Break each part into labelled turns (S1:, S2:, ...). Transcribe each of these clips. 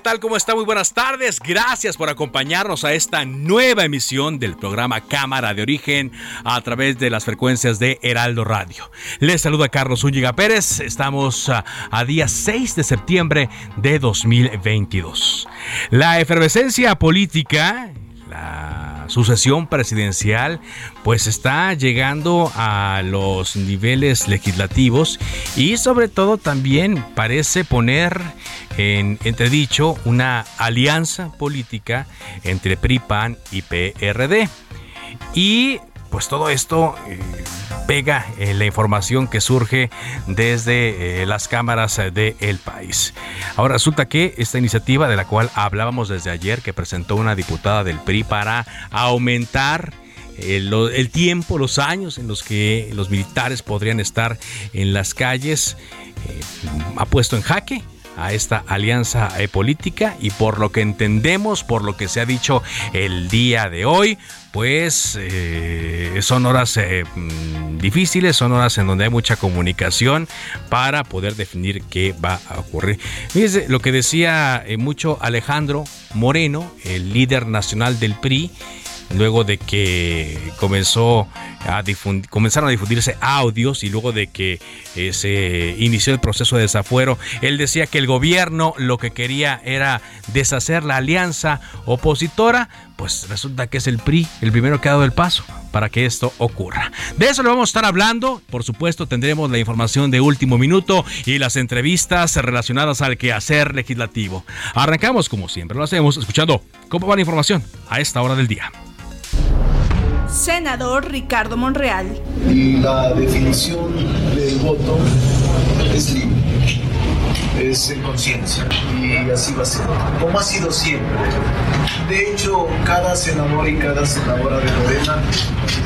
S1: Tal? ¿Cómo está? Muy buenas tardes. Gracias por acompañarnos a esta nueva emisión del programa Cámara de Origen a través de las frecuencias de Heraldo Radio. Les saluda Carlos Úñiga Pérez. Estamos a, día 6 de septiembre de 2022. La efervescencia política, sucesión presidencial pues está llegando a los niveles legislativos y sobre todo también parece poner en entredicho una alianza política entre PRI, PAN y PRD. Y pues todo esto eh, pega en la información que surge desde eh, las cámaras del país. Ahora resulta que esta iniciativa de la cual hablábamos desde ayer, que presentó una diputada del PRI para aumentar el, tiempo, los años en los que los militares podrían estar en las calles, eh, ha puesto en jaque a esta alianza eh, política y por lo que entendemos, por lo que se ha dicho el día de hoy, pues eh, son horas eh, mm, difíciles, son horas en donde hay mucha comunicación para poder definir qué va a ocurrir. Fíjese lo que decía mucho Alejandro Moreno, el líder nacional del PRI, luego de que comenzó comenzaron a difundirse audios y luego de que eh, se inició el proceso de desafuero, él decía que el gobierno lo que quería era deshacer la alianza opositora, pues resulta que es el PRI el primero que ha dado el paso para que esto ocurra. De eso le vamos a estar hablando, por supuesto tendremos la información de último minuto y las entrevistas relacionadas al quehacer legislativo. Arrancamos como siempre lo hacemos escuchando cómo va la información a esta hora del día
S2: senador Ricardo Monreal.
S3: Y la definición del voto es libre, es en conciencia y así va a ser, como ha sido siempre. De hecho, cada senador y cada senadora de Morena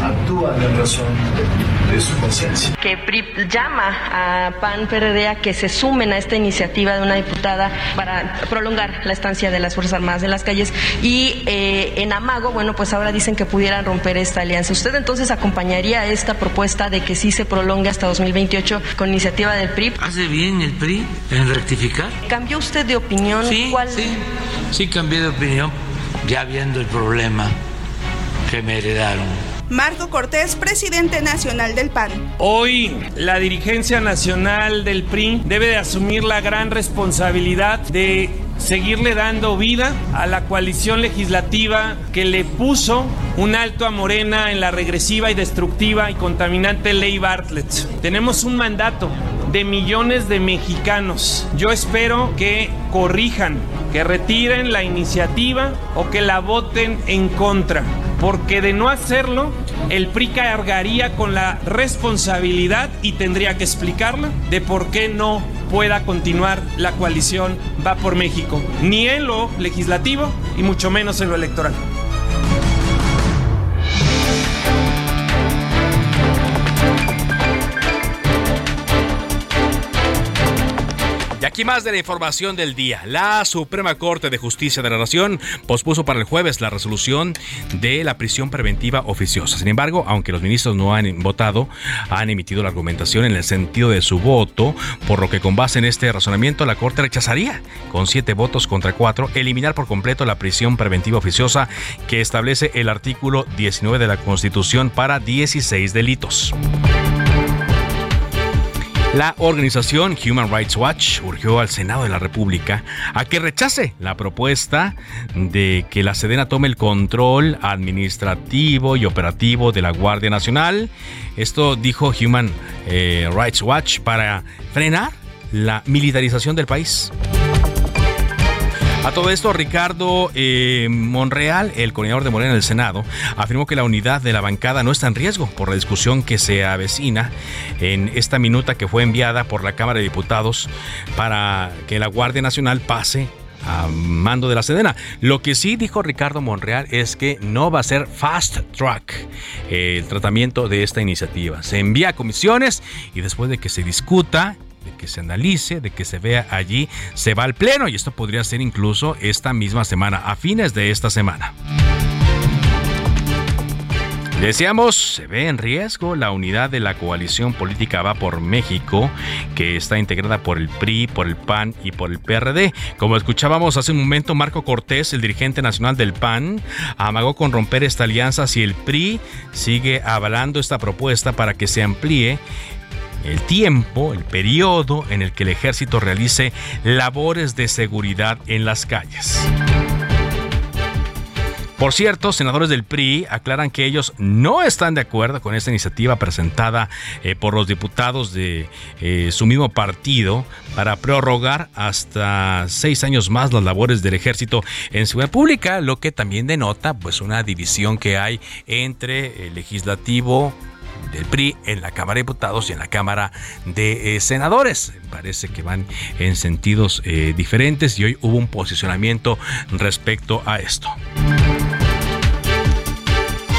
S3: actúan en razón de, de su conciencia.
S4: Que PRI llama a PAN PRD a que se sumen a esta iniciativa de una diputada para prolongar la estancia de las Fuerzas Armadas en las calles y eh, en Amago, bueno, pues ahora dicen que pudieran romper esta alianza. ¿Usted entonces acompañaría esta propuesta de que sí se prolongue hasta 2028 con iniciativa del PRI?
S5: ¿Hace bien el PRI en rectificar?
S4: ¿Cambió usted de opinión?
S5: Sí,
S4: ¿Cuál?
S5: sí, sí cambié de opinión ya viendo el problema que me heredaron.
S2: Marco Cortés, presidente nacional del PAN.
S6: Hoy la dirigencia nacional del PRI debe de asumir la gran responsabilidad de seguirle dando vida a la coalición legislativa que le puso un alto a Morena en la regresiva y destructiva y contaminante ley Bartlett. Tenemos un mandato de millones de mexicanos. Yo espero que corrijan, que retiren la iniciativa o que la voten en contra porque de no hacerlo, el PRI cargaría con la responsabilidad y tendría que explicarla de por qué no pueda continuar la coalición Va por México, ni en lo legislativo y mucho menos en lo electoral.
S1: Y aquí más de la información del día. La Suprema Corte de Justicia de la Nación pospuso para el jueves la resolución de la prisión preventiva oficiosa. Sin embargo, aunque los ministros no han votado, han emitido la argumentación en el sentido de su voto, por lo que con base en este razonamiento la Corte rechazaría, con siete votos contra cuatro, eliminar por completo la prisión preventiva oficiosa que establece el artículo 19 de la Constitución para 16 delitos. La organización Human Rights Watch urgió al Senado de la República a que rechace la propuesta de que la Sedena tome el control administrativo y operativo de la Guardia Nacional. Esto dijo Human eh, Rights Watch para frenar la militarización del país. A todo esto, Ricardo eh, Monreal, el coordinador de Morena del Senado, afirmó que la unidad de la bancada no está en riesgo por la discusión que se avecina en esta minuta que fue enviada por la Cámara de Diputados para que la Guardia Nacional pase a mando de la Sedena. Lo que sí dijo Ricardo Monreal es que no va a ser fast track eh, el tratamiento de esta iniciativa. Se envía a comisiones y después de que se discuta de que se analice, de que se vea allí, se va al pleno y esto podría ser incluso esta misma semana, a fines de esta semana. Decíamos, se ve en riesgo la unidad de la coalición política Va por México, que está integrada por el PRI, por el PAN y por el PRD. Como escuchábamos hace un momento, Marco Cortés, el dirigente nacional del PAN, amagó con romper esta alianza si el PRI sigue avalando esta propuesta para que se amplíe el tiempo, el periodo en el que el ejército realice labores de seguridad en las calles. Por cierto, senadores del PRI aclaran que ellos no están de acuerdo con esta iniciativa presentada eh, por los diputados de eh, su mismo partido para prorrogar hasta seis años más las labores del ejército en seguridad pública, lo que también denota pues una división que hay entre el legislativo del PRI en la Cámara de Diputados y en la Cámara de eh, Senadores. Parece que van en sentidos eh, diferentes y hoy hubo un posicionamiento respecto a esto.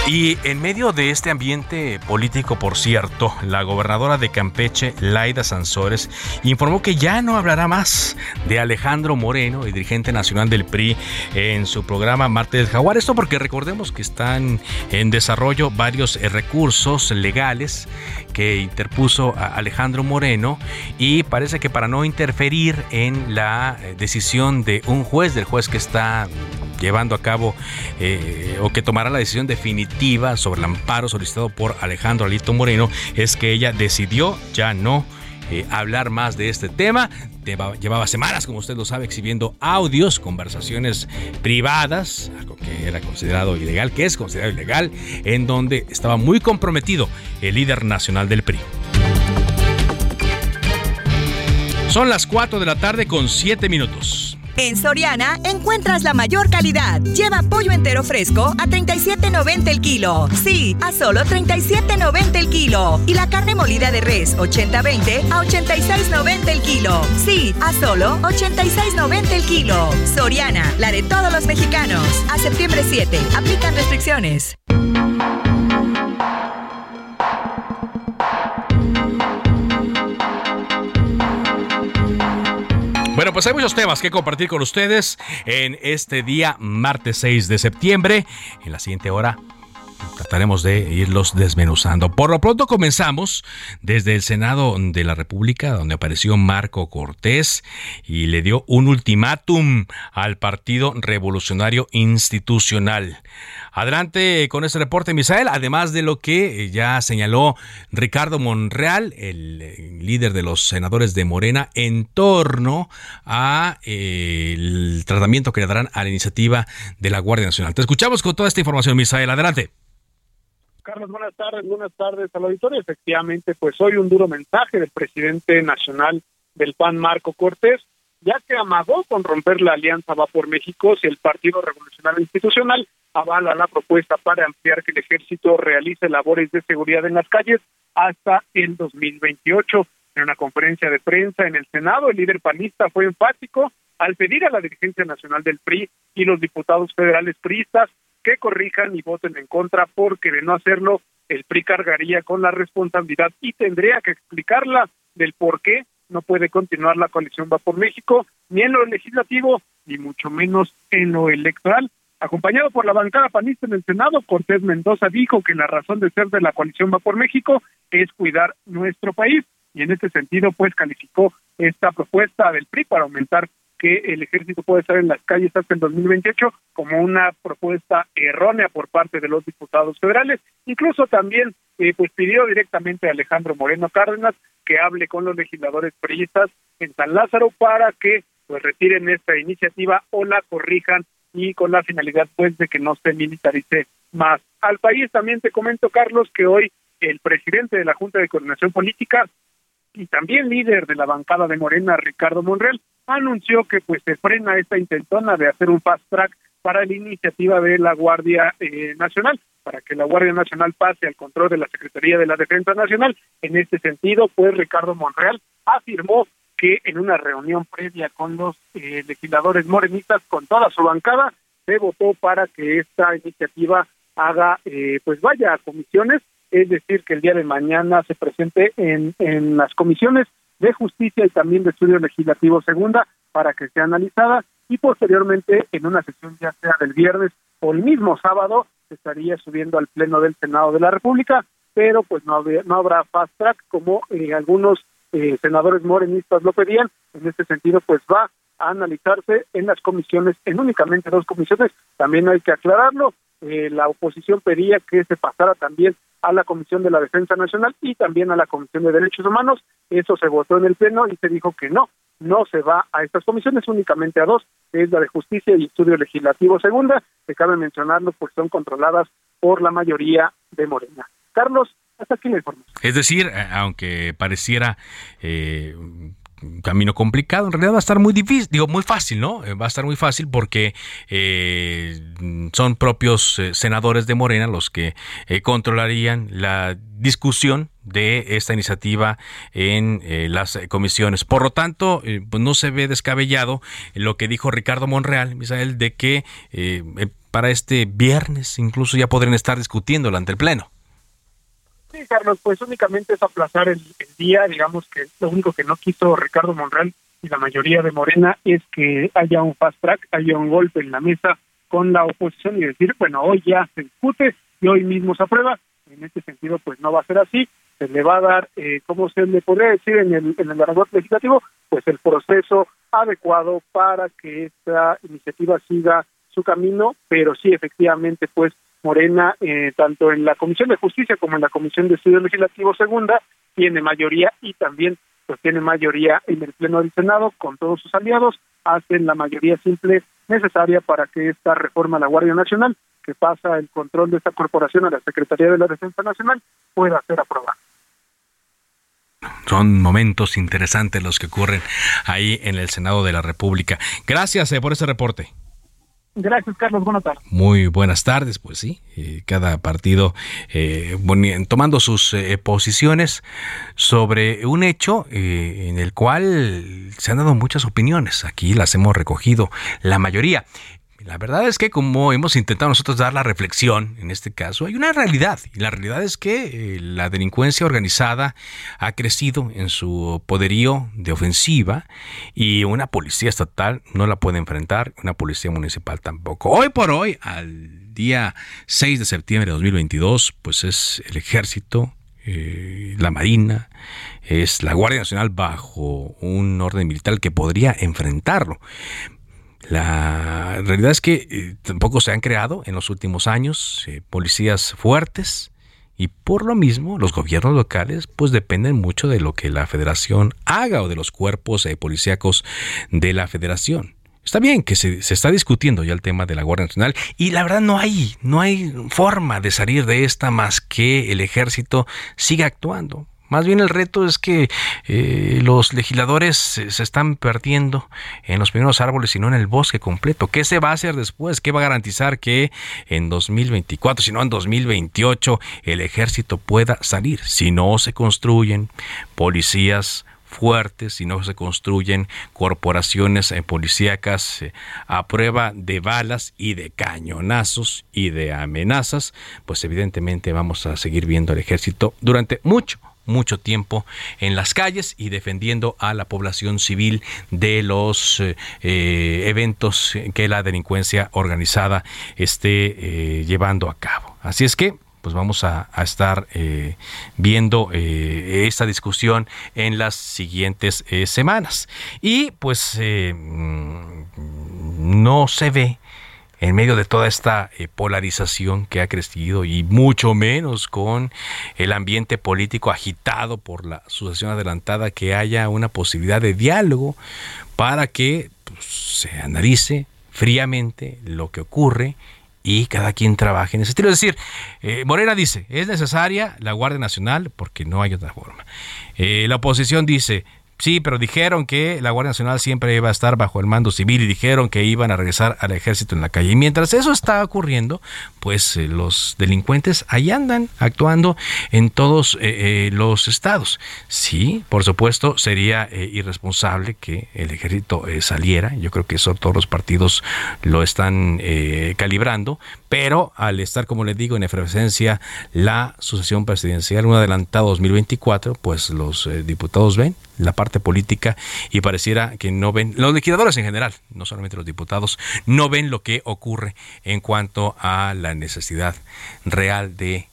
S1: Y en medio de este ambiente político, por cierto, la gobernadora de Campeche, Laida Sansores, informó que ya no hablará más de Alejandro Moreno, el dirigente nacional del PRI, en su programa Marte del Jaguar. Esto porque recordemos que están en desarrollo varios eh, recursos legales que interpuso Alejandro Moreno y parece que para no interferir en la eh, decisión de un juez, del juez que está llevando a cabo eh, o que tomará la decisión definitiva sobre el amparo solicitado por Alejandro Alito Moreno, es que ella decidió ya no eh, hablar más de este tema. Llevaba semanas, como usted lo sabe, exhibiendo audios, conversaciones privadas, algo que era considerado ilegal, que es considerado ilegal, en donde estaba muy comprometido el líder nacional del PRI. Son las 4 de la tarde con 7 minutos.
S7: En Soriana encuentras la mayor calidad. Lleva pollo entero fresco a 37.90 el kilo. Sí, a solo 37.90 el kilo. Y la carne molida de res 80-20 a 86.90 el kilo. Sí, a solo 86.90 el kilo. Soriana, la de todos los mexicanos. A septiembre 7. Aplican restricciones.
S1: Bueno, pues hay muchos temas que compartir con ustedes en este día, martes 6 de septiembre. En la siguiente hora trataremos de irlos desmenuzando. Por lo pronto comenzamos desde el Senado de la República, donde apareció Marco Cortés y le dio un ultimátum al Partido Revolucionario Institucional. Adelante con este reporte, Misael, además de lo que ya señaló Ricardo Monreal, el eh, líder de los senadores de Morena, en torno a eh, tratamiento que le darán a la iniciativa de la Guardia Nacional. Te escuchamos con toda esta información, Misael. Adelante.
S8: Carlos, buenas tardes, buenas tardes al auditorio. Efectivamente, pues hoy un duro mensaje del presidente nacional del PAN, Marco Cortés, ya que amagó con romper la alianza Va por México si el Partido Revolucionario Institucional avala la propuesta para ampliar que el ejército realice labores de seguridad en las calles hasta el 2028. En una conferencia de prensa en el Senado, el líder panista fue enfático al pedir a la dirigencia nacional del PRI y los diputados federales priistas que corrijan y voten en contra, porque de no hacerlo, el PRI cargaría con la responsabilidad y tendría que explicarla del por qué no puede continuar la coalición Va por México, ni en lo legislativo, ni mucho menos en lo electoral. Acompañado por la bancada panista en el Senado, Cortés Mendoza dijo que la razón de ser de la coalición Va por México es cuidar nuestro país y en este sentido pues calificó esta propuesta del PRI para aumentar que el ejército puede estar en las calles hasta el 2028 como una propuesta errónea por parte de los diputados federales. Incluso también eh, pues pidió directamente a Alejandro Moreno Cárdenas que hable con los legisladores periodistas en San Lázaro para que pues retiren esta iniciativa o la corrijan y con la finalidad pues de que no se militarice más al país. También te comento, Carlos, que hoy el presidente de la Junta de Coordinación Política y también líder de la bancada de Morena, Ricardo Monreal, anunció que pues se frena esta intentona de hacer un fast track para la iniciativa de la Guardia eh, Nacional, para que la Guardia Nacional pase al control de la Secretaría de la Defensa Nacional. En este sentido, pues Ricardo Monreal afirmó que en una reunión previa con los eh, legisladores morenistas, con toda su bancada, se votó para que esta iniciativa haga, eh, pues vaya a comisiones, es decir, que el día de mañana se presente en, en las comisiones de Justicia y también de Estudio Legislativo Segunda para que sea analizada y posteriormente en una sesión ya sea del viernes o el mismo sábado se estaría subiendo al Pleno del Senado de la República, pero pues no, no habrá fast track como eh, algunos eh, senadores morenistas lo pedían. En este sentido, pues va a analizarse en las comisiones, en únicamente dos comisiones. También hay que aclararlo, eh, la oposición pedía que se pasara también a la Comisión de la Defensa Nacional y también a la Comisión de Derechos Humanos. Eso se votó en el Pleno y se dijo que no, no se va a estas comisiones, únicamente a dos, es la de Justicia y Estudio Legislativo Segunda, que cabe mencionarlo porque son controladas por la mayoría de Morena. Carlos, hasta aquí la información.
S1: Es decir, eh, aunque pareciera eh, camino complicado. En realidad va a estar muy difícil, digo, muy fácil, ¿no? Eh, va a estar muy fácil porque eh, son propios eh, senadores de Morena los que controlarían la discusión de esta iniciativa en las comisiones. Por lo tanto, pues no se ve descabellado lo que dijo Ricardo Monreal, Misael, de que para este viernes incluso ya podrían estar discutiendo ante el Pleno.
S8: Sí, Carlos, pues únicamente es aplazar el, día, digamos que lo único que no quiso Ricardo Monreal y la mayoría de Morena es que haya un fast track, haya un golpe en la mesa con la oposición y decir, bueno, hoy ya se discute y hoy mismo se aprueba. En este sentido, pues no va a ser así. Se le va a dar, eh, como se le podría decir en el, en el legislativo, pues el proceso adecuado para que esta iniciativa siga su camino, pero sí, efectivamente, pues Morena, eh, tanto en la Comisión de Justicia como en la Comisión de Estudios Legislativos Segunda, tiene mayoría y también pues tiene mayoría en el Pleno del Senado con todos sus aliados, hacen la mayoría simple necesaria para que esta reforma a la Guardia Nacional, que pasa el control de esta corporación a la Secretaría de la Defensa Nacional, pueda ser aprobada.
S1: Son momentos interesantes los que ocurren ahí en el Senado de la República. Gracias eh, por ese reporte.
S8: Gracias, Carlos. Buenas tardes.
S1: Muy buenas tardes, pues sí. Eh, cada partido eh, tomando sus eh, posiciones sobre un hecho en el cual se han dado muchas opiniones. Aquí las hemos recogido la mayoría. La verdad es que como hemos intentado nosotros dar la reflexión, en este caso, hay una realidad. Y la realidad es que eh, la delincuencia organizada ha crecido en su poderío de ofensiva y una policía estatal no la puede enfrentar, una policía municipal tampoco. Hoy por hoy, al día 6 de septiembre de 2022, pues es el ejército, eh, la Marina, es la Guardia Nacional bajo un orden militar que podría enfrentarlo. La realidad es que eh, tampoco se han creado en los últimos años eh, policías fuertes y por lo mismo los gobiernos locales pues dependen mucho de lo que la federación haga o de los cuerpos eh, policíacos de la federación. Está bien que se, se, está discutiendo ya el tema de la Guardia Nacional y la verdad no hay, no hay forma de salir de esta más que el ejército siga actuando. Más bien el reto es que eh, los legisladores se, están perdiendo en los primeros árboles y no en el bosque completo. ¿Qué se va a hacer después? ¿Qué va a garantizar que en 2024, si no en 2028, el ejército pueda salir? Si no se construyen policías fuertes, si no se construyen corporaciones eh, policíacas eh, a prueba de balas y de cañonazos y de amenazas, pues evidentemente vamos a seguir viendo al ejército durante mucho, mucho tiempo en las calles y defendiendo a la población civil de los eh, eh, eventos que la delincuencia organizada esté eh, llevando a cabo. Así es que pues vamos a, estar viendo esta discusión en las siguientes semanas. Y pues mm, no se ve en medio de toda esta polarización que ha crecido y mucho menos con el ambiente político agitado por la sucesión adelantada, que haya una posibilidad de diálogo para que pues, se analice fríamente lo que ocurre y cada quien trabaje en ese estilo. Es decir, eh, Morena dice, es necesaria la Guardia Nacional porque no hay otra forma. Eh, la oposición dice, Sí, pero dijeron que la Guardia Nacional siempre iba a estar bajo el mando civil y dijeron que iban a regresar al ejército en la calle. Y mientras eso está ocurriendo, pues eh, los delincuentes ahí andan actuando en todos eh, eh, los estados. Sí, por supuesto, sería irresponsable que el ejército saliera. Yo creo que eso todos los partidos lo están calibrando, pero al estar, como les digo, en efervescencia la sucesión presidencial, un adelantado 2024, pues los diputados ven la parte política y pareciera que no ven, los legisladores en general, no solamente los diputados, no ven lo que ocurre en cuanto a la necesidad real de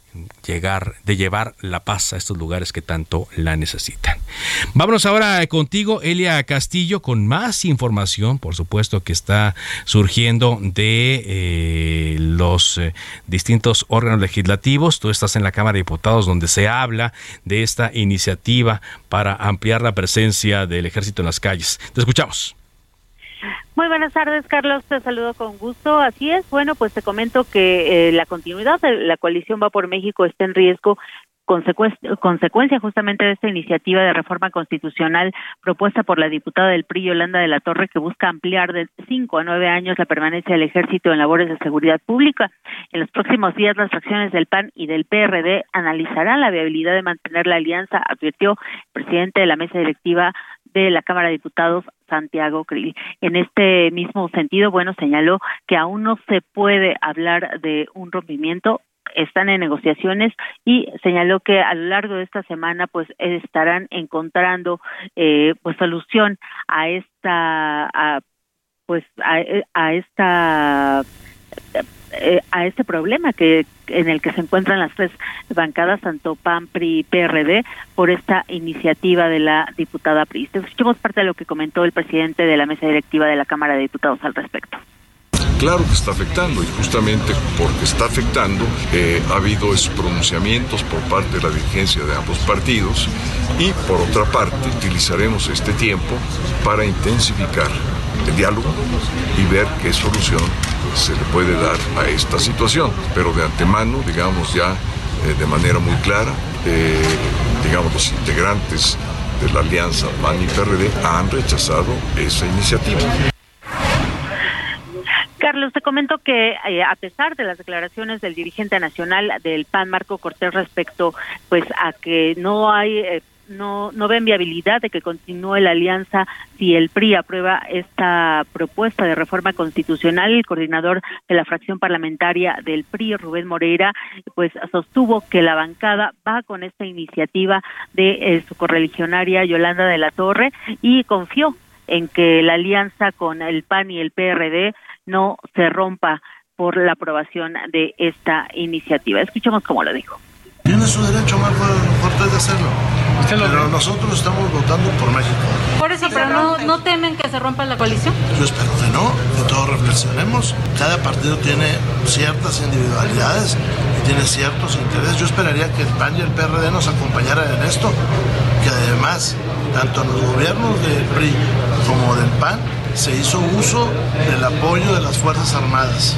S1: llegar, de llevar la paz a estos lugares que tanto la necesitan. Vámonos ahora contigo, Elia Castillo, con más información, por supuesto, que está surgiendo de eh, los eh, distintos órganos legislativos. Tú estás en la Cámara de Diputados, donde se habla de esta iniciativa para ampliar la presencia del ejército en las calles. Te escuchamos.
S9: Muy buenas tardes, Carlos. Te saludo con gusto. Así es. Bueno, pues te comento que eh, la continuidad de la coalición Va por México está en riesgo consecuencia justamente de esta iniciativa de reforma constitucional propuesta por la diputada del PRI Yolanda de la Torre que busca ampliar de cinco a nueve años la permanencia del ejército en labores de seguridad pública. En los próximos días las fracciones del PAN y del PRD analizarán la viabilidad de mantener la alianza, advirtió el presidente de la mesa directiva de la Cámara de Diputados, Santiago Krill. En este mismo sentido, bueno, señaló que aún no se puede hablar de un rompimiento están en negociaciones y señaló que a lo largo de esta semana pues estarán encontrando eh, pues solución a esta a, pues a, esta eh, a este problema que en el que se encuentran las tres bancadas, tanto PAN, PRI y PRD, por esta iniciativa de la diputada PRI. Escuchemos parte de lo que comentó el presidente de la mesa directiva de la Cámara de Diputados al respecto
S10: claro que está afectando y justamente porque está afectando eh, ha habido pronunciamientos por parte de la dirigencia de ambos partidos y por otra parte utilizaremos este tiempo para intensificar el diálogo y ver qué solución se le puede dar a esta situación. Pero de antemano, digamos ya eh, de manera muy clara, eh, digamos los integrantes de la alianza PAN y PRD han rechazado esa iniciativa.
S9: Carlos, te comento que eh, a pesar de las declaraciones del dirigente nacional del PAN, Marco Cortés, respecto pues a que no hay eh, no, no ven viabilidad de que continúe la alianza si el PRI aprueba esta propuesta de reforma constitucional. El coordinador de la fracción parlamentaria del PRI, Rubén Moreira, pues sostuvo que la bancada va con esta iniciativa de eh, su correligionaria Yolanda de la Torre y confió en que la alianza con el PAN y el PRD no se rompa por la aprobación de esta iniciativa. Escuchemos cómo lo dijo.
S11: Tiene su derecho, Marco Cortés, de hacerlo. Pero nosotros estamos votando por México.
S12: Por eso, pero no, no temen que se rompa la coalición.
S11: Yo espero que no, que todos reflexionemos. Cada partido tiene ciertas individualidades y tiene ciertos intereses. Yo esperaría que el PAN y el PRD nos acompañaran en esto, que además, tanto los gobiernos del PRI como del PAN, se hizo uso del apoyo de las Fuerzas Armadas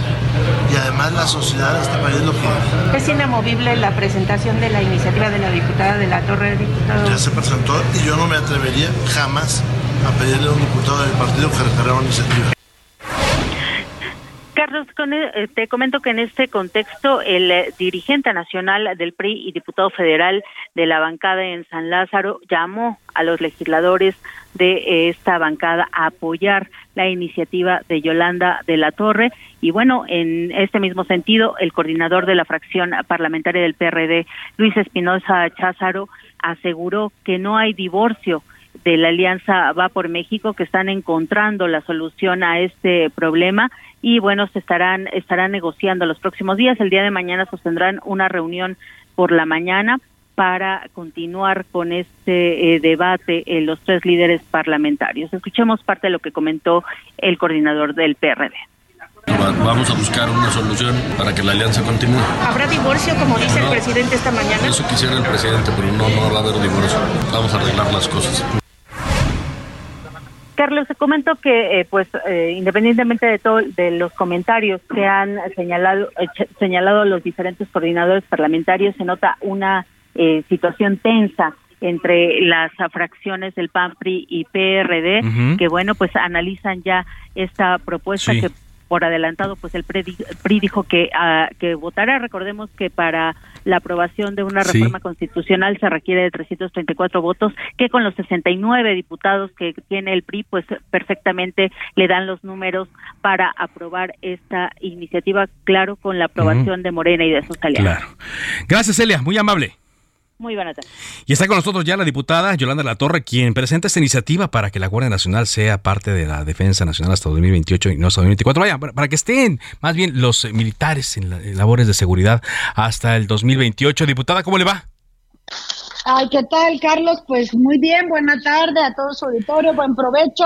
S11: y además la sociedad de este país lo quiere.
S12: ¿Es inamovible la presentación de la iniciativa de la diputada de la Torre de Diputados?
S11: Ya se presentó y yo no me atrevería jamás a pedirle a un diputado del partido que retirara una iniciativa.
S9: Carlos, eh, te comento que en este contexto el eh, dirigente nacional del PRI y diputado federal de la bancada en San Lázaro llamó a los legisladores de esta bancada a apoyar la iniciativa de Yolanda de la Torre. Y bueno, en este mismo sentido, el coordinador de la fracción parlamentaria del PRD, Luis Espinosa Cházaro, aseguró que no hay divorcio de la Alianza Va por México que están encontrando la solución a este problema. Y bueno, se estarán estarán negociando los próximos días. El día de mañana sostendrán una reunión por la mañana para continuar con este eh, debate en los tres líderes parlamentarios. Escuchemos parte de lo que comentó el coordinador del PRD.
S13: Vamos a buscar una solución para que la alianza continúe.
S12: ¿Habrá divorcio, como dice el presidente esta mañana?
S13: Eso quisiera el presidente, pero no, no va a haber divorcio. Vamos a arreglar las cosas.
S9: Carlos, te comento que, eh, pues, eh, independientemente de todo, de los comentarios que han señalado, eh, señalado los diferentes coordinadores parlamentarios, se nota una situación tensa entre las fracciones del PAN, PRI y PRD, que bueno, pues analizan ya esta propuesta que por adelantado, pues el PRI, dijo que, uh, que votará. Recordemos que para la aprobación de una reforma constitucional se requiere de 334 votos, que con los 69 diputados que tiene el PRI, pues perfectamente le dan los números para aprobar esta iniciativa, claro, con la aprobación de Morena y de sus aliados.
S1: Claro. Gracias, Celia, muy amable.
S9: Muy buenas
S1: Y está con nosotros ya la diputada Yolanda Latorre, quien presenta esta iniciativa para que la Guardia Nacional sea parte de la Defensa Nacional hasta 2028 y no hasta 2024. Vaya, para que estén más bien los militares en, labores de seguridad hasta el 2028. Diputada, ¿cómo le va?
S14: Ay, ¿qué tal, Carlos? Pues muy bien, buena tarde a todo su auditorio, buen provecho.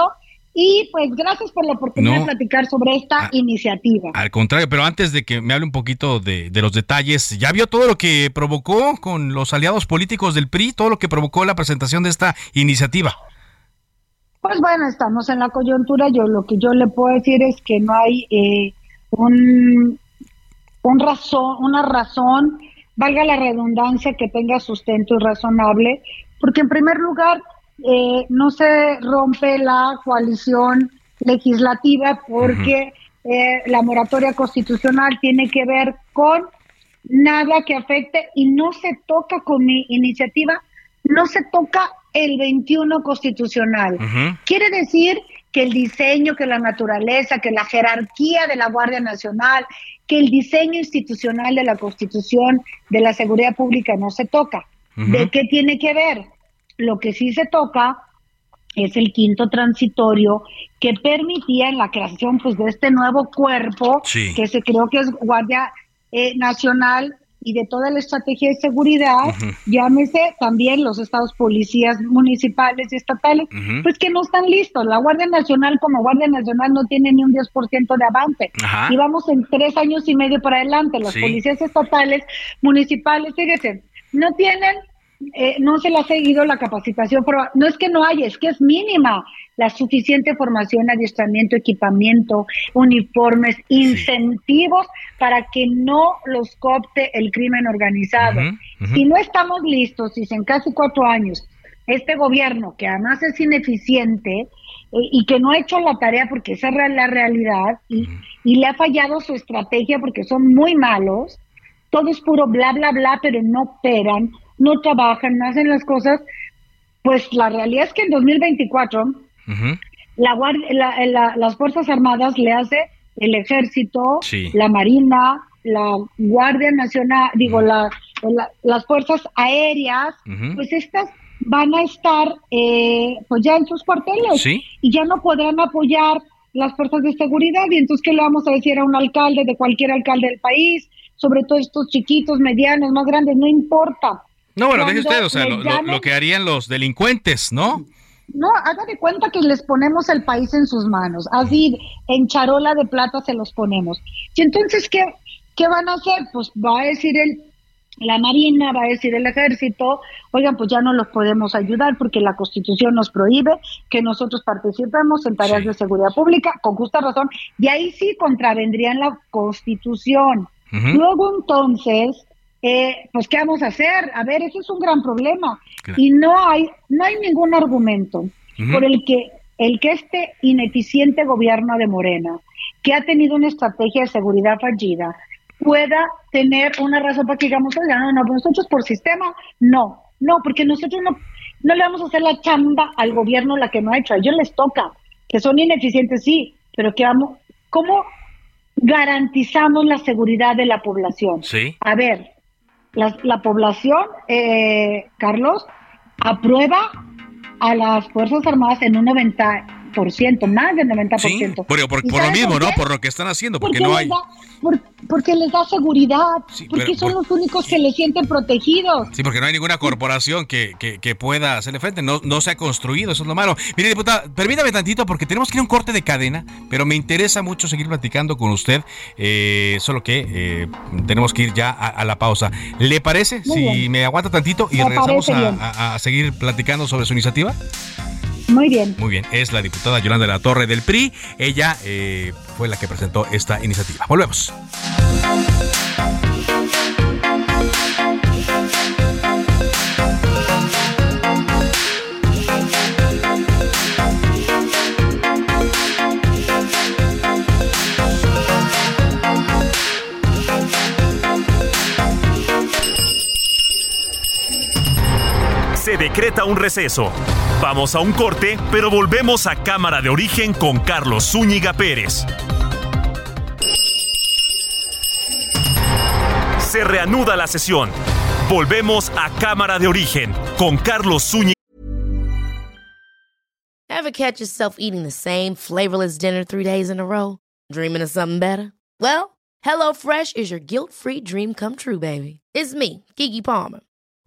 S14: Y pues gracias por la oportunidad de platicar sobre esta ah, iniciativa.
S1: Al contrario, pero antes de que me hable un poquito de, los detalles, ¿ya vio todo lo que provocó con los aliados políticos del PRI, todo lo que provocó la presentación de esta iniciativa?
S14: Pues bueno, estamos en la coyuntura. Yo lo que yo le puedo decir es que no hay eh, un, un razón, una razón, valga la redundancia, que tenga sustento y razonable, porque en primer lugar eh, no se rompe la coalición legislativa porque eh, la moratoria constitucional tiene que ver con nada que afecte y no se toca con mi iniciativa, no se toca el 21 constitucional. Quiere decir que el diseño, que la naturaleza, que la jerarquía de la Guardia Nacional, que el diseño institucional de la Constitución de la Seguridad Pública no se toca. ¿De qué tiene que ver? Lo que sí se toca es el quinto transitorio que permitía en la creación pues de este nuevo cuerpo que se creó que es Guardia eh, Nacional y de toda la estrategia de seguridad, llámese también los estados policías municipales y estatales, pues que no están listos. La Guardia Nacional como Guardia Nacional no tiene ni un 10% de avance. Y vamos en tres años y medio para adelante. Las policías estatales, municipales, fíjense, no tienen eh, no se le ha seguido la capacitación, pero no es que no haya, es que es mínima la suficiente formación, adiestramiento, equipamiento, uniformes, incentivos para que no los copte el crimen organizado. Si no estamos listos, si en casi cuatro años este gobierno, que además es ineficiente eh, y que no ha hecho la tarea porque esa es la realidad y, y le ha fallado su estrategia porque son muy malos, todo es puro bla, bla, bla, pero no operan, no trabajan, no hacen las cosas, pues la realidad es que en 2024 la, las Fuerzas Armadas le hace el ejército, la Marina, la Guardia Nacional, digo, la, las Fuerzas Aéreas, pues estas van a estar eh, pues ya en sus cuarteles y ya no podrán apoyar las fuerzas de seguridad. Y entonces qué le vamos a decir a un alcalde de cualquier alcalde del país, sobre todo estos chiquitos, medianos, más grandes, no importa.
S1: No, bueno, deje usted, o sea, lo, que harían los delincuentes, ¿no?
S14: No, haga de cuenta que les ponemos el país en sus manos, así en charola de plata se los ponemos. Y entonces, ¿qué, qué van a hacer? Pues va a decir el, la Marina, va a decir el Ejército, oigan, pues ya no los podemos ayudar porque la Constitución nos prohíbe que nosotros participemos en tareas de seguridad pública, con justa razón, y ahí sí contravendrían la Constitución. Luego entonces eh, pues ¿qué vamos a hacer? A ver, eso es un gran problema. Y no hay, no hay ningún argumento por el que, el que este ineficiente gobierno de Morena, que ha tenido una estrategia de seguridad fallida, pueda tener una razón para que digamos, oiga, no, no, pues nosotros por sistema, no, no, porque nosotros no, no le vamos a hacer la chamba al gobierno la que no ha hecho, a ellos les toca, que son ineficientes, sí, pero que vamos, ¿cómo garantizamos la seguridad de la población?
S1: Sí.
S14: A ver, la, población, eh, Carlos, aprueba a las Fuerzas Armadas en un 90 más del 90%.
S1: Sí, por, lo mismo, ¿no? Por lo que están haciendo, porque, no hay...
S14: porque les da seguridad, porque son los únicos que le sienten protegidos.
S1: Sí, porque no hay ninguna corporación que, que, pueda hacerle frente, no, no se ha construido, eso es lo malo. Mire, diputada, permítame tantito porque tenemos que ir a un corte de cadena, pero me interesa mucho seguir platicando con usted, eh, solo que eh, tenemos que ir ya a, la pausa. ¿Le parece si me aguanta tantito y regresamos a, a seguir platicando sobre su iniciativa?
S14: Muy bien.
S1: Muy bien, es la diputada Yolanda de la Torre del PRI. Ella eh, fue la que presentó esta iniciativa. Volvemos.
S15: Se decreta un receso. Vamos a un corte, pero volvemos a Cámara de Origen con Carlos Zúñiga Pérez. Se reanuda la sesión. Volvemos a Cámara de Origen con Carlos Zúñiga.
S16: Ever catch yourself eating the same flavorless dinner three days in a row? Dreaming of something better? Well, HelloFresh is your guilt-free dream come true, baby. It's me, Kiki Palmer.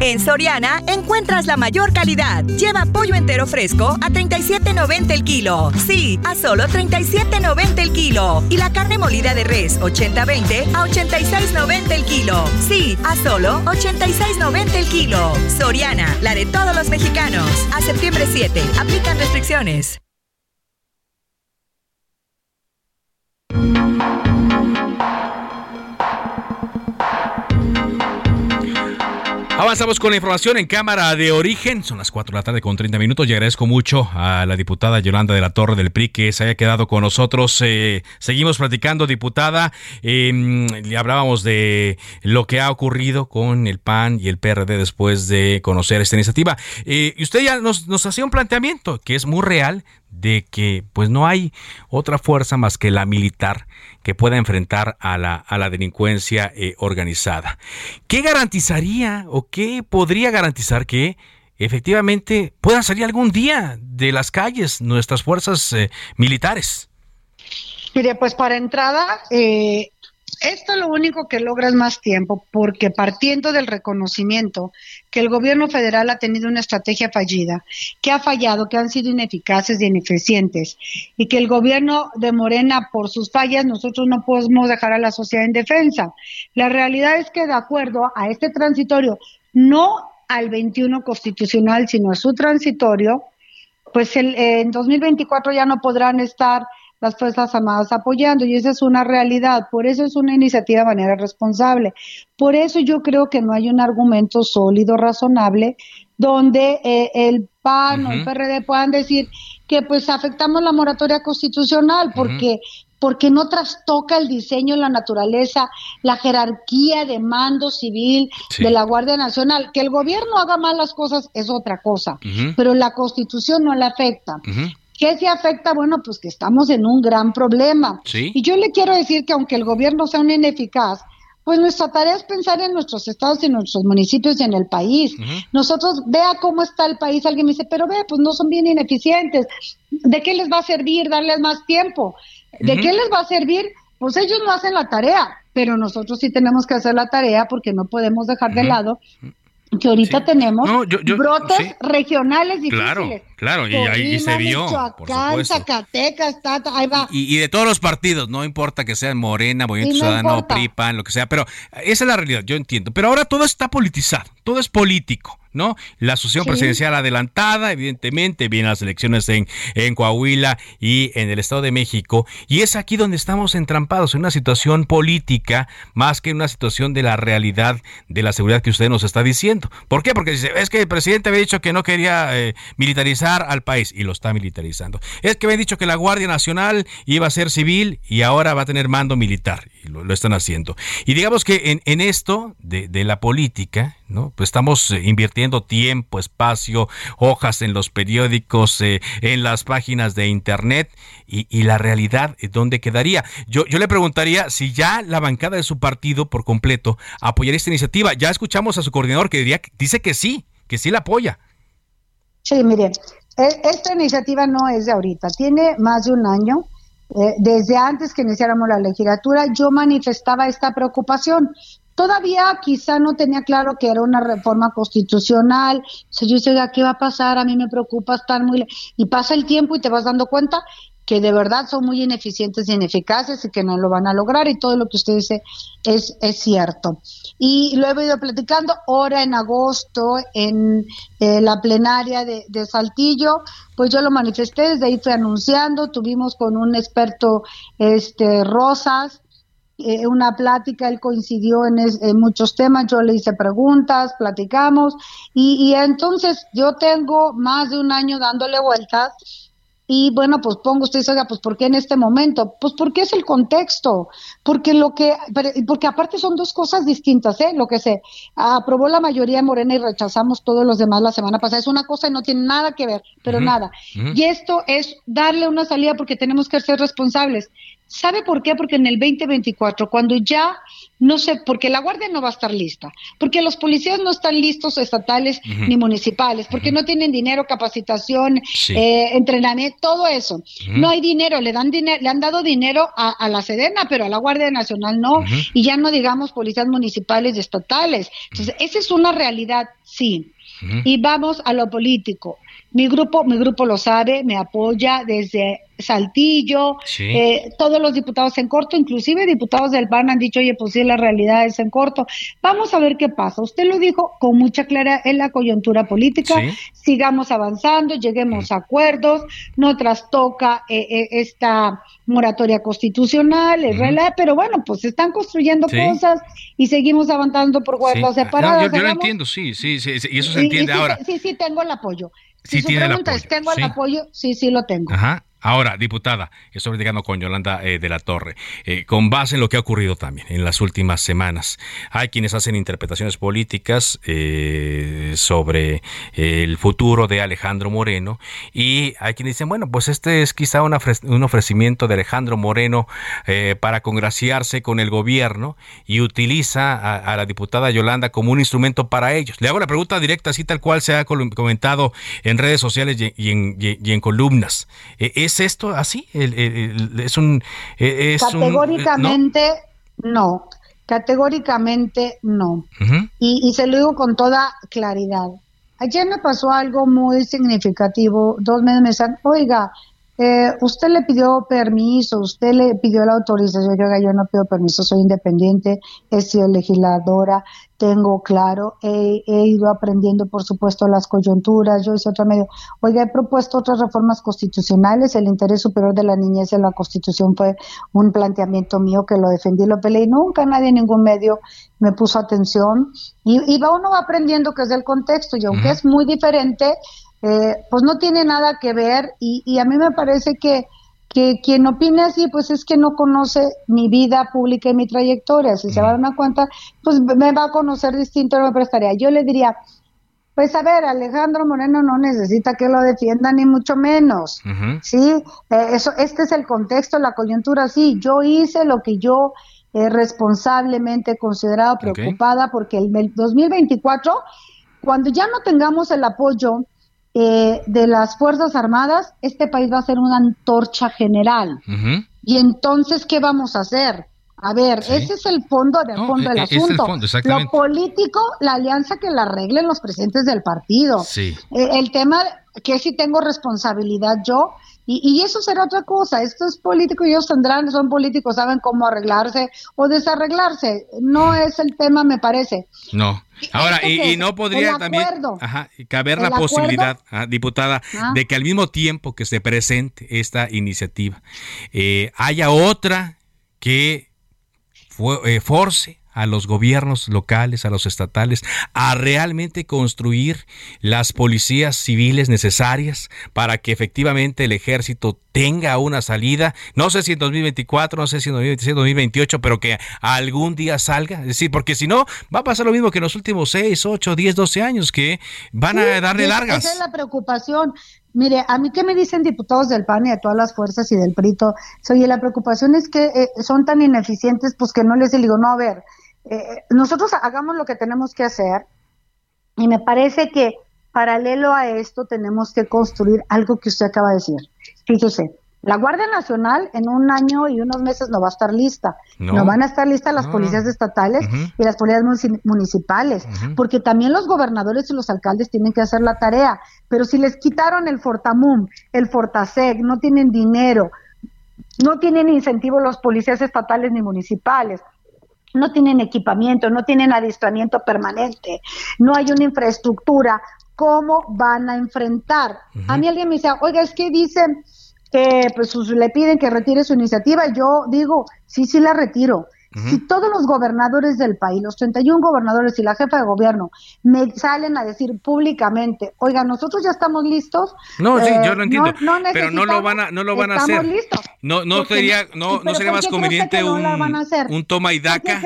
S7: En Soriana encuentras la mayor calidad. Lleva pollo entero fresco a 37.90 el kilo. Sí, a solo 37.90 el kilo. Y la carne molida de res 80-20 a 86.90 el kilo. Sí, a solo 86.90 el kilo. Soriana, la de todos los mexicanos. A septiembre 7. Aplican restricciones.
S1: Avanzamos con la información en Cámara de Origen. Son las 4 de la tarde con 30 minutos y agradezco mucho a la diputada Yolanda de la Torre del PRI que se haya quedado con nosotros. Eh, seguimos platicando, diputada. Eh, hablábamos de lo que ha ocurrido con el PAN y el PRD después de conocer esta iniciativa. Eh, y usted ya nos hacía un planteamiento que es muy real de que pues no hay otra fuerza más que la militar que pueda enfrentar a la, a la delincuencia eh, organizada. ¿Qué garantizaría o qué podría garantizar que efectivamente puedan salir algún día de las calles nuestras fuerzas eh, militares?
S14: Mire, pues para entrada, eh, esto lo único que logra es más tiempo, porque partiendo del reconocimiento que el gobierno federal ha tenido una estrategia fallida, que ha fallado, que han sido ineficaces y ineficientes, y que el gobierno de Morena, por sus fallas, nosotros no podemos dejar a la sociedad en defensa. La realidad es que de acuerdo a este transitorio, no al 21 constitucional, sino a su transitorio, pues el, en 2024 ya no podrán estar las Fuerzas Armadas apoyando y esa es una realidad. Por eso es una iniciativa de manera responsable. Por eso yo creo que no hay un argumento sólido, razonable, donde eh, el PAN o el PRD puedan decir que pues afectamos la moratoria constitucional porque porque no trastoca el diseño, la naturaleza, la jerarquía de mando civil de la Guardia Nacional. Que el gobierno haga mal las cosas es otra cosa, pero la constitución no la afecta. ¿Qué se afecta? Bueno, pues que estamos en un gran problema. Y yo le quiero decir que aunque el gobierno sea un ineficaz, pues nuestra tarea es pensar en nuestros estados, en nuestros municipios y en el país. Nosotros, vea cómo está el país. Alguien me dice, pero ve, pues no son bien ineficientes. ¿De qué les va a servir darles más tiempo? ¿De qué les va a servir? Pues ellos no hacen la tarea, pero nosotros sí tenemos que hacer la tarea porque no podemos dejar de lado que ahorita tenemos brotes regionales difíciles.
S1: Claro, claro, y ahí se vio, por supuesto.
S14: Zacatecas, ahí va.
S1: Y, de todos los partidos, no importa que sean Morena, Movimiento Ciudadano, PRIPAN, lo que sea, pero esa es la realidad, yo entiendo. Pero ahora todo está politizado, todo es político. ¿no? La asociación presidencial adelantada, evidentemente, vienen las elecciones en, en Coahuila y en el Estado de México, y es aquí donde estamos entrampados, en una situación política más que en una situación de la realidad de la seguridad que usted nos está diciendo. ¿Por qué? Porque dice, es que el presidente había dicho que no quería eh, militarizar al país y lo está militarizando. Es que me han dicho que la Guardia Nacional iba a ser civil y ahora va a tener mando militar y lo, están haciendo. Y digamos que en, esto de, la política, ¿no? Pues estamos eh, invirtiendo tiempo, espacio, hojas en los periódicos, eh, en las páginas de internet y, la realidad, ¿dónde quedaría? Yo, yo le preguntaría si ya la bancada de su partido por completo apoyaría esta iniciativa. Ya escuchamos a su coordinador que diría, dice que sí, que sí la apoya.
S14: Sí, miren, e, esta iniciativa no es de ahorita, tiene más de un año. Eh, desde antes que iniciáramos la legislatura, yo manifestaba esta preocupación. Todavía quizá no tenía claro que era una reforma constitucional. O yo decía, ¿qué va a pasar? A mí me preocupa estar muy... Y pasa el tiempo y te vas dando cuenta que de verdad son muy ineficientes y ineficaces y que no lo van a lograr y todo lo que usted dice es, es cierto. Y lo he ido platicando ahora en agosto en eh, la plenaria de, Saltillo, pues yo lo manifesté, desde ahí fui anunciando, tuvimos con un experto este Rosas, eh, una plática, él coincidió en, en, muchos temas, yo le hice preguntas, platicamos, y, y entonces yo tengo más de un año dándole vueltas y bueno, pues pongo usted, oiga, pues ¿por qué en este momento? Pues porque es el contexto, porque lo que, porque aparte son dos cosas distintas, ¿eh? Lo que se aprobó la mayoría morena y rechazamos todos los demás la semana pasada es una cosa y no tiene nada que ver, pero nada. Y esto es darle una salida porque tenemos que ser responsables. ¿Sabe por qué? Porque en el 2024, cuando ya no sé, porque la guardia no va a estar lista, porque los policías no están listos estatales ni municipales, porque no tienen dinero, capacitación, eh, entrenamiento, todo eso. No hay dinero, le dan dinero, le han dado dinero a, la Sedena, pero a la Guardia Nacional no, y ya no digamos policías municipales y estatales. Entonces, esa es una realidad, sí. Y vamos a lo político. Mi grupo, mi grupo lo sabe, me apoya desde Saltillo, eh, todos los diputados en corto, inclusive diputados del PAN han dicho, oye, pues sí, la realidad es en corto. Vamos a ver qué pasa. Usted lo dijo con mucha claridad en la coyuntura política. Sigamos avanzando, lleguemos a acuerdos, no trastoca eh, eh, esta moratoria constitucional, es realidad, pero bueno, pues se están construyendo cosas y seguimos avanzando por guardas separadas.
S1: yo, lo entiendo, sí, sí, sí, y eso se entiende ahora.
S14: Sí, sí, tengo el apoyo.
S1: Si tiene el apoyo.
S14: ¿tengo el apoyo? Sí, sí lo tengo.
S1: Ajá. Ahora, diputada, estoy platicando con Yolanda eh, de la Torre, eh, con base en lo que ha ocurrido también en las últimas semanas. Hay quienes hacen interpretaciones políticas eh, sobre el futuro de Alejandro Moreno y hay quienes dicen, bueno, pues este es quizá un ofrecimiento de Alejandro Moreno para congraciarse con el gobierno y utiliza a, la diputada Yolanda como un instrumento para ellos. Le hago la pregunta directa, así tal cual se ha comentado en redes sociales y, en, columnas. ¿Es esto así? es un... E,
S14: categóricamente no. categóricamente no. y, se lo digo con toda claridad. Ayer me pasó algo muy significativo. Dos meses me decían, oiga, eh, usted le pidió permiso, usted le pidió la autorización. Yo, yo no pido permiso, soy independiente, he sido legisladora, tengo claro, he, ido aprendiendo, por supuesto, las coyunturas. Yo hice otra medio. Oiga, he propuesto otras reformas constitucionales. El interés superior de la niñez en la Constitución fue un planteamiento mío que lo defendí, lo peleé nunca nadie en ningún medio me puso atención. Y, y uno va aprendiendo que es del contexto y aunque es muy diferente, eh, pues no tiene nada que ver y, y a mí me parece que, que quien opine así, pues es que no conoce mi vida pública y mi trayectoria. Si se va a dar una cuenta, pues me va a conocer distinto, no me prestaría. Yo le diría, pues a ver, Alejandro Moreno no necesita que lo defienda ni mucho menos, ¿sí? Eh, eso, este es el contexto, la coyuntura, sí, yo hice lo que yo eh, responsablemente considerado preocupada porque el 2024, cuando ya no tengamos el apoyo eh, de las Fuerzas Armadas, este país va a ser una antorcha general. Y entonces, ¿qué vamos a hacer? A ver, ese es el fondo del fondo del e-, asunto. lo político, la alianza que la arreglen los presidentes del partido.
S1: Sí.
S14: Eh, el tema que si tengo responsabilidad yo, y, eso será otra cosa. Esto es político y ellos tendrán, son políticos, saben cómo arreglarse o desarreglarse. No es el tema, me parece.
S1: No. Ahora, y, no podría también caber la posibilidad, ah, diputada, ah. de que al mismo tiempo que se presente esta iniciativa, eh, haya otra que eh, force a los gobiernos locales, a los estatales, a realmente construir las policías civiles necesarias para que efectivamente el ejército tenga una salida, no sé si en 2024, no sé si en 2026, 2028, pero que algún día salga, es decir, porque si no, va a pasar lo mismo que en los últimos 6, 8, 10, 12 años, que van a darle largas.
S14: Esa es la preocupación. Mire, a mí que me dicen diputados del PAN y de todas las fuerzas y del PRITO, oye, la preocupación es que eh, son tan ineficientes, pues que no les digo, no, a ver, eh, nosotros hagamos lo que tenemos que hacer y me parece que paralelo a esto tenemos que construir algo que usted acaba de decir. Fíjese, la Guardia Nacional en un año y unos meses no va a estar lista. No, van a estar listas las policías estatales y las policías municipales, porque también los gobernadores y los alcaldes tienen que hacer la tarea. Pero si les quitaron el Fortamum, el Fortaseg, no tienen dinero, no tienen incentivo los policías estatales ni municipales, no tienen equipamiento, no tienen adiestramiento permanente, no hay una infraestructura, ¿cómo van a enfrentar? A mí alguien me dice, oiga, es que dicen que pues le piden que retire su iniciativa, yo digo, sí, sí la retiro. Si todos los gobernadores del país, los 31 gobernadores y la jefa de gobierno me salen a decir públicamente, oiga, nosotros ya estamos listos.
S1: No, sí, yo lo eh, entiendo, pero no lo van a, no lo van a hacer. Listos. No, no sería, no, no sería más conveniente un, un, toma y daca.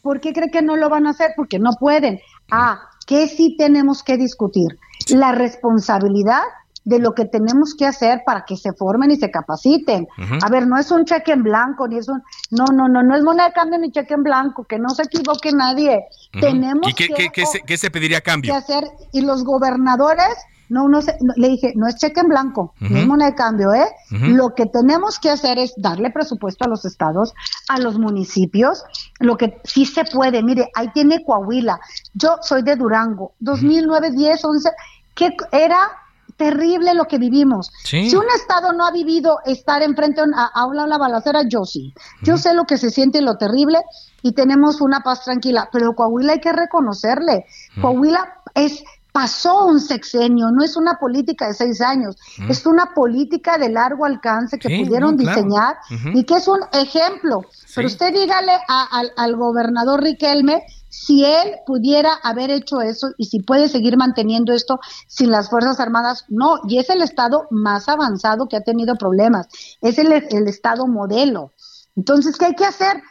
S14: ¿Por qué, cree, que no lo van a hacer? Porque no pueden. Ah, ¿qué sí tenemos que discutir? La responsabilidad de lo que tenemos que hacer para que se formen y se capaciten. A ver, no es un cheque en blanco, ni es un... No, no, no, no es moneda de cambio ni cheque en blanco, que no se equivoque nadie. Tenemos
S1: ¿Y qué, que, qué, se, pediría a cambio?
S14: Que hacer, y los gobernadores no, no, le dije, no es cheque en blanco, no es moneda de cambio, ¿eh? Lo que tenemos que hacer es darle presupuesto a los estados, a los municipios, lo que sí se puede, mire, ahí tiene Coahuila, yo soy de Durango, 2009, 10, 11, que era terrible lo que vivimos. Si un Estado no ha vivido estar enfrente a, una, a balacera, yo sí. Yo sé lo que se siente lo terrible y tenemos una paz tranquila, pero Coahuila hay que reconocerle. Coahuila es pasó un sexenio, no es una política de seis años, es una política de largo alcance que pudieron diseñar y que es un ejemplo. Pero usted dígale al gobernador Riquelme si él pudiera haber hecho eso y si puede seguir manteniendo esto sin las Fuerzas Armadas, no, y es el Estado más avanzado que ha tenido problemas, es el, Estado modelo. Entonces, ¿qué hay que hacer?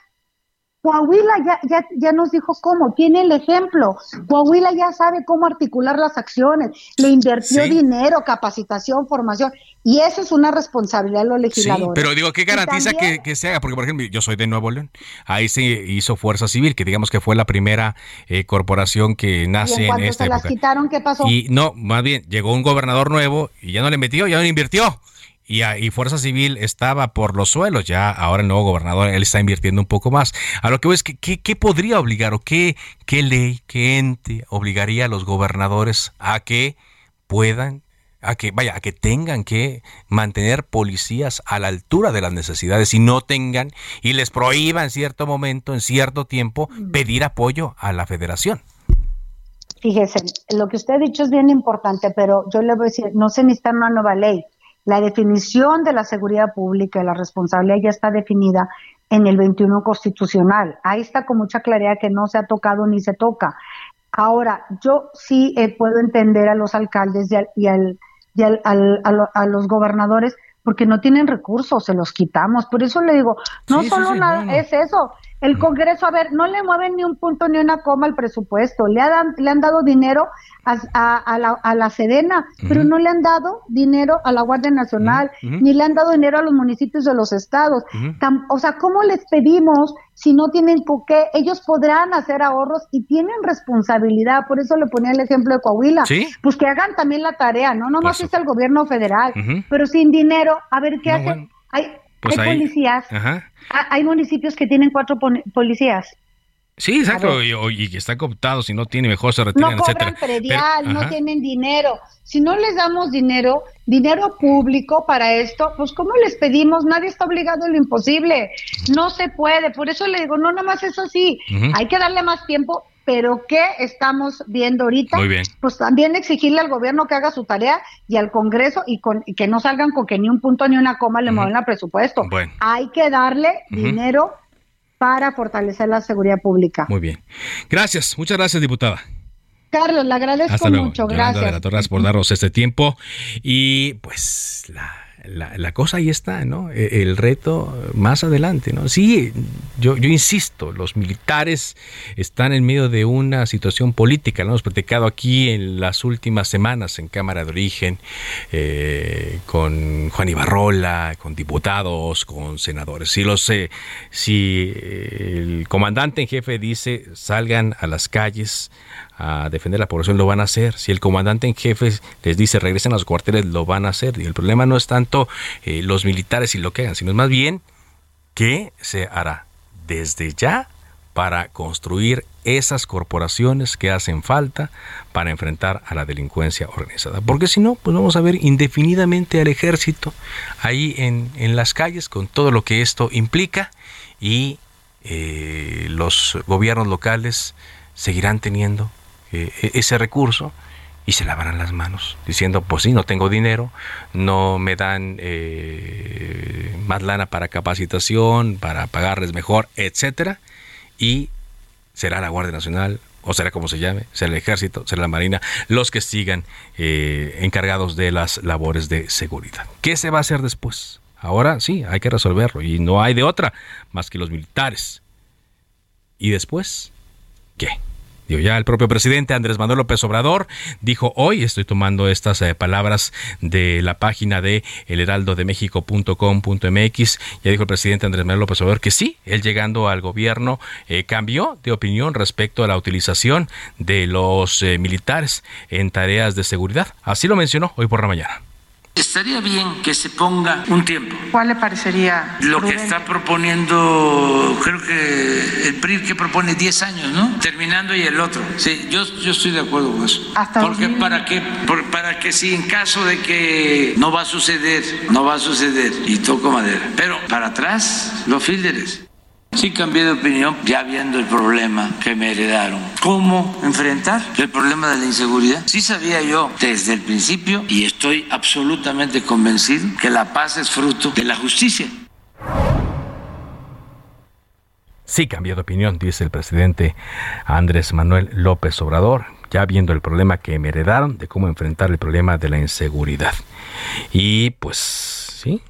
S14: Coahuila ya, ya, ya nos dijo cómo, tiene el ejemplo. Coahuila ya sabe cómo articular las acciones, le invirtió dinero, capacitación, formación, y eso es una responsabilidad de los legisladores.
S1: Sí, pero digo, ¿qué garantiza que, que, se haga? Porque, por ejemplo, yo soy de Nuevo León, ahí se hizo Fuerza Civil, que digamos que fue la primera eh, corporación que nace
S14: ¿Y
S1: en, esta
S14: se las quitaron, ¿qué pasó?
S1: Y no, más bien, llegó un gobernador nuevo y ya no le metió, ya no le invirtió y, Fuerza Civil estaba por los suelos, ya ahora el nuevo gobernador, él está invirtiendo un poco más. A lo que voy es que, ¿qué, podría obligar o qué, qué ley, qué ente obligaría a los gobernadores a que puedan a que vaya, a que tengan que mantener policías a la altura de las necesidades y no tengan y les prohíba en cierto momento, en cierto tiempo, pedir apoyo a la federación.
S14: Fíjese, lo que usted ha dicho es bien importante, pero yo le voy a decir, no se necesita una nueva ley. La definición de la seguridad pública y la responsabilidad ya está definida en el 21 constitucional. Ahí está con mucha claridad que no se ha tocado ni se toca. Ahora, yo sí eh, puedo entender a los alcaldes y, al, y a, los gobernadores porque no tienen recursos, se los quitamos. Por eso le digo, no solo nada, es eso, el Congreso, a ver, no le mueven ni un punto ni una coma al presupuesto. Le, han, le han dado dinero a, la, a la, Sedena, pero no le han dado dinero a la Guardia Nacional, ni le han dado dinero a los municipios de los estados. o sea, ¿cómo les pedimos si no tienen por qué? Ellos podrán hacer ahorros y tienen responsabilidad. Por eso le ponía el ejemplo de Coahuila. Pues que hagan también la tarea, no nomás es el gobierno federal, pero sin dinero, a ver qué hacen. Hay, pues hay policías. Hay municipios que tienen cuatro policías.
S1: Sí, exacto, y, que están cooptados, si no tienen, mejor se retiran,
S14: no cobran predial, no tienen dinero. Si no les damos dinero, dinero público para esto, pues ¿cómo les pedimos? Nadie está obligado a lo imposible. No se puede. Por eso le digo, no, nomás es así. Hay que darle más tiempo, pero ¿qué estamos viendo ahorita?
S1: Muy bien.
S14: Pues también exigirle al gobierno que haga su tarea y al Congreso y, con, que no salgan con que ni un punto ni una coma le muevan al presupuesto. Hay que darle dinero para fortalecer la seguridad pública.
S1: Muy bien. Gracias, muchas gracias, diputada.
S14: Carlos, le agradezco mucho, gracias.
S1: De la Torres por darnos este tiempo y pues la la, cosa ahí está, ¿no? E, el reto más adelante, ¿no? Sí, yo, insisto, los militares están en medio de una situación política, lo hemos platicado aquí en las últimas semanas en Cámara de Origen, eh, con Juan Ibarrola, con diputados, con senadores. Si, los, sé, si el comandante en jefe dice salgan a las calles, a defender la población, lo van a hacer. Si el comandante en jefe les dice regresen a los cuarteles, lo van a hacer. Y el problema no es tanto eh, los militares y lo que hagan, sino más bien qué se hará desde ya para construir esas corporaciones que hacen falta para enfrentar a la delincuencia organizada. Porque si no, pues vamos a ver indefinidamente al ejército ahí en, en las calles con todo lo que esto implica y eh, los gobiernos locales seguirán teniendo e-, ese recurso y se lavarán las manos, diciendo, pues sí, no tengo dinero, no me dan eh, más lana para capacitación, para pagarles mejor, etcétera, y será la Guardia Nacional, o será como se llame, será el Ejército, será la Marina, los que sigan eh, encargados de las labores de seguridad. ¿Qué se va a hacer después? Ahora sí, hay que resolverlo, y no hay de otra más que los militares. ¿Y después? ¿Qué? Ya el propio presidente Andrés Manuel López Obrador dijo hoy, estoy tomando estas eh, palabras de la página de elheraldodemexico.com.mx, ya dijo el presidente Andrés Manuel López Obrador que sí, él llegando al gobierno eh, cambió de opinión respecto a la utilización de los eh, militares en tareas de seguridad. Así lo mencionó hoy por la mañana.
S5: Estaría bien que se ponga un tiempo.
S12: ¿Cuál le parecería?
S5: Lo que está proponiendo, creo que el PRI que propone 10 años, ¿no? Terminando y el otro. Sí, yo, yo estoy de acuerdo con eso.
S12: ¿Hasta
S5: Porque para que, para que si en caso de que no va a suceder, no va a suceder, y toco madera. Pero para atrás, los fílderes. Sí cambié de opinión ya viendo el problema que me heredaron. ¿Cómo enfrentar el problema de la inseguridad? Sí sabía yo desde el principio y estoy absolutamente convencido que la paz es fruto de la justicia.
S1: Sí cambié de opinión, dice el presidente Andrés Manuel López Obrador, ya viendo el problema que me heredaron de cómo enfrentar el problema de la inseguridad. Y pues sí,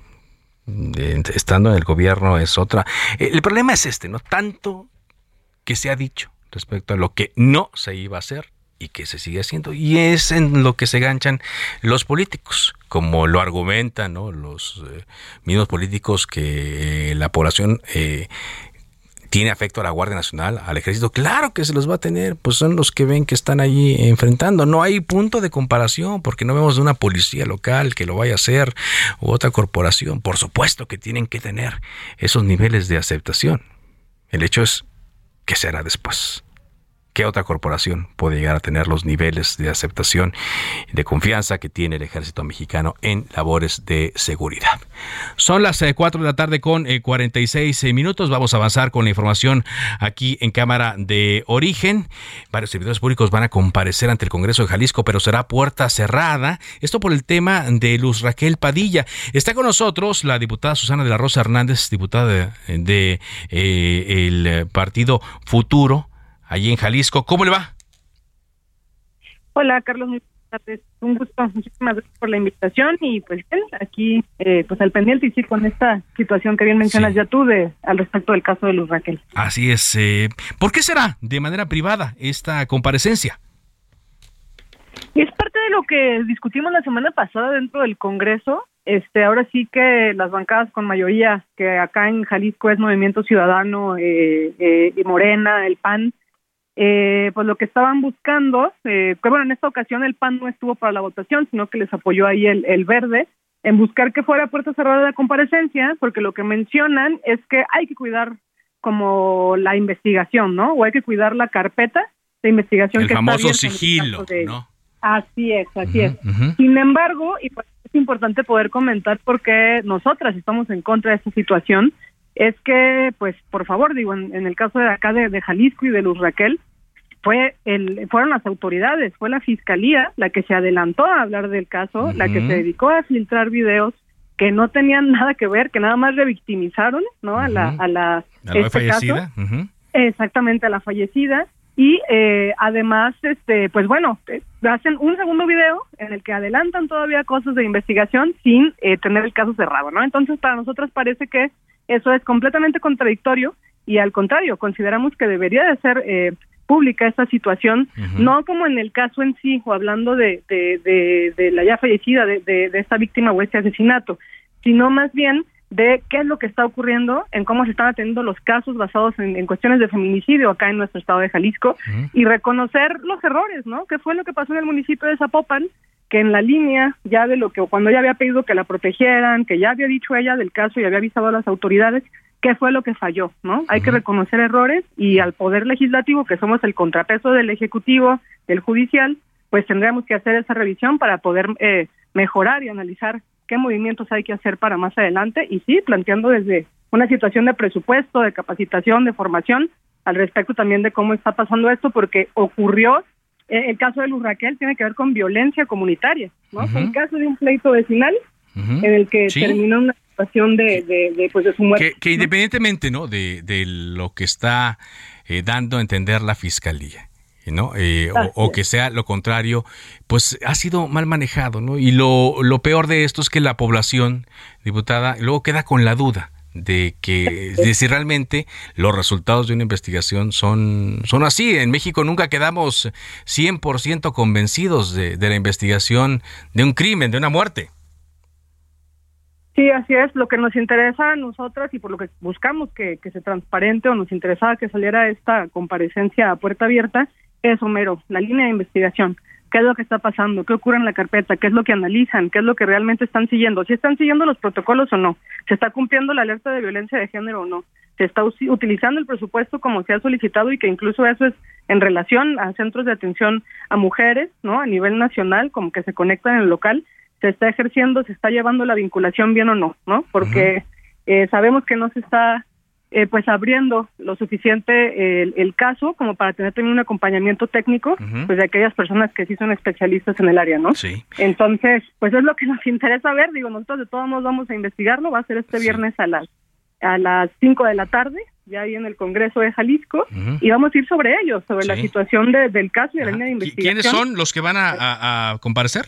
S1: estando en el gobierno es otra. El problema es este, ¿no? Tanto que se ha dicho respecto a lo que no se iba a hacer y que se sigue haciendo. Y es en lo que se ganchan los políticos, como lo argumentan los eh, mismos políticos que eh, la población eh, tiene afecto a la Guardia Nacional, al Ejército, claro que se los va a tener, pues son los que ven que están allí enfrentando. No hay punto de comparación porque no vemos una policía local que lo vaya a hacer u otra corporación. Por supuesto que tienen que tener esos niveles de aceptación. El hecho es que será después. ¿Qué otra corporación puede llegar a tener los niveles de aceptación y de confianza que tiene el ejército mexicano en labores de seguridad? Son las 4 eh, de la tarde con 46 eh, eh, minutos. Vamos a avanzar con la información aquí en Cámara de Origen. Varios servidores públicos van a comparecer ante el Congreso de Jalisco, pero será puerta cerrada. Esto por el tema de Luz Raquel Padilla. Está con nosotros la diputada Susana de la Rosa Hernández, diputada de, el Partido Futuro allí en Jalisco. ¿Cómo le va?
S17: Hola, Carlos. Un gusto. Muchísimas gracias por la invitación y pues aquí eh, pues al pendiente y sí con esta situación que bien mencionas ya tú de al respecto del caso de Luz Raquel.
S1: Así es. Eh, ¿Por qué será de manera privada esta comparecencia?
S17: Es parte de lo que discutimos la semana pasada dentro del Congreso. Este, ahora sí que las bancadas con mayoría, que acá en Jalisco es Movimiento Ciudadano eh, y Morena, el PAN, eh, pues lo que estaban buscando, eh, que bueno, en esta ocasión el PAN no estuvo para la votación, sino que les apoyó ahí el, el verde, en buscar que fuera puerta cerrada la comparecencia, porque lo que mencionan es que hay que cuidar como la investigación, ¿no? O hay que cuidar la carpeta de investigación.
S1: El
S17: que
S1: famoso sigilo, ¿no?
S17: Así es, así es. Sin embargo, y pues es importante poder comentar porque nosotras estamos en contra de esta situación, es que, pues, por favor, digo, en, el caso de acá de, Jalisco y de Luz Raquel, fue el, fueron las autoridades, fue la fiscalía la que se adelantó a hablar del caso, la que se dedicó a filtrar videos que no tenían nada que ver, que nada más revictimizaron, ¿no? A la a la,
S1: ¿A la
S17: este
S1: fallecida?
S17: caso. Exactamente, a la fallecida. Y eh, además, este, pues bueno, eh, hacen un segundo video en el que adelantan todavía cosas de investigación sin eh, tener el caso cerrado, ¿no? Entonces, para nosotros parece que eso es completamente contradictorio y al contrario, consideramos que debería de ser eh, pública esta situación, no como en el caso en sí, o hablando de, de, de, de la ya fallecida, de, de, de esta víctima o este asesinato, sino más bien de qué es lo que está ocurriendo, en cómo se están atendiendo los casos basados en, en cuestiones de feminicidio acá en nuestro estado de Jalisco y reconocer los errores, ¿no? ¿Qué fue lo que pasó en el municipio de Zapopan? Que en la línea ya de lo que cuando ella había pedido que la protegieran, que ya había dicho ella del caso y había avisado a las autoridades, ¿qué fue lo que falló, no? Hay que reconocer errores y al poder legislativo, que somos el contrapeso del ejecutivo, del judicial, pues tendríamos que hacer esa revisión para poder eh, mejorar y analizar qué movimientos hay que hacer para más adelante y sí, planteando desde una situación de presupuesto, de capacitación, de formación, al respecto también de cómo está pasando esto, porque ocurrió, el caso de Luz Raquel tiene que ver con violencia comunitaria, ¿no? Fue el caso de un pleito vecinal en el que
S1: Sí.
S17: terminó una situación de, de, de, pues de su muerte.
S1: Que, que independientemente ¿no? de, de lo que está eh, dando a entender la fiscalía, ¿no? Eh, o, o que sea lo contrario, pues ha sido mal manejado, ¿no? Y lo, lo peor de esto es que la población, diputada, luego queda con la duda de que de si realmente los resultados de una investigación son, son así. En México nunca quedamos 100% convencidos de, de la investigación de un crimen, de una muerte.
S17: Sí, así es. Lo que nos interesa a nosotras y por lo que buscamos que, que se transparente o nos interesaba que saliera esta comparecencia a puerta abierta es, Homero, la línea de investigación. ¿Qué es lo que está pasando? ¿Qué ocurre en la carpeta? ¿Qué es lo que analizan? ¿Qué es lo que realmente están siguiendo? ¿Si están siguiendo los protocolos o no? ¿Se está cumpliendo la alerta de violencia de género o no? ¿Se está utilizando el presupuesto como se ha solicitado y que incluso eso es en relación a centros de atención a mujeres, ¿no? A nivel nacional, como que se conectan en el local, se está ejerciendo, se está llevando la vinculación bien o no, ¿no? Porque eh, sabemos que no se está eh, pues abriendo lo suficiente el, el caso como para tener también un acompañamiento técnico pues de aquellas personas que sí son especialistas en el área, ¿no?
S1: Sí.
S17: Entonces, pues es lo que nos interesa ver, digo, nosotros de todos modos vamos a investigarlo, va a ser este viernes a las a las 5 de la tarde, ya ahí en el Congreso de Jalisco, y vamos a ir sobre ello, sobre la situación de- del caso y de la línea de
S1: ¿Qui-
S17: investigación.
S1: ¿Quiénes son los que van a, a- a comparecer?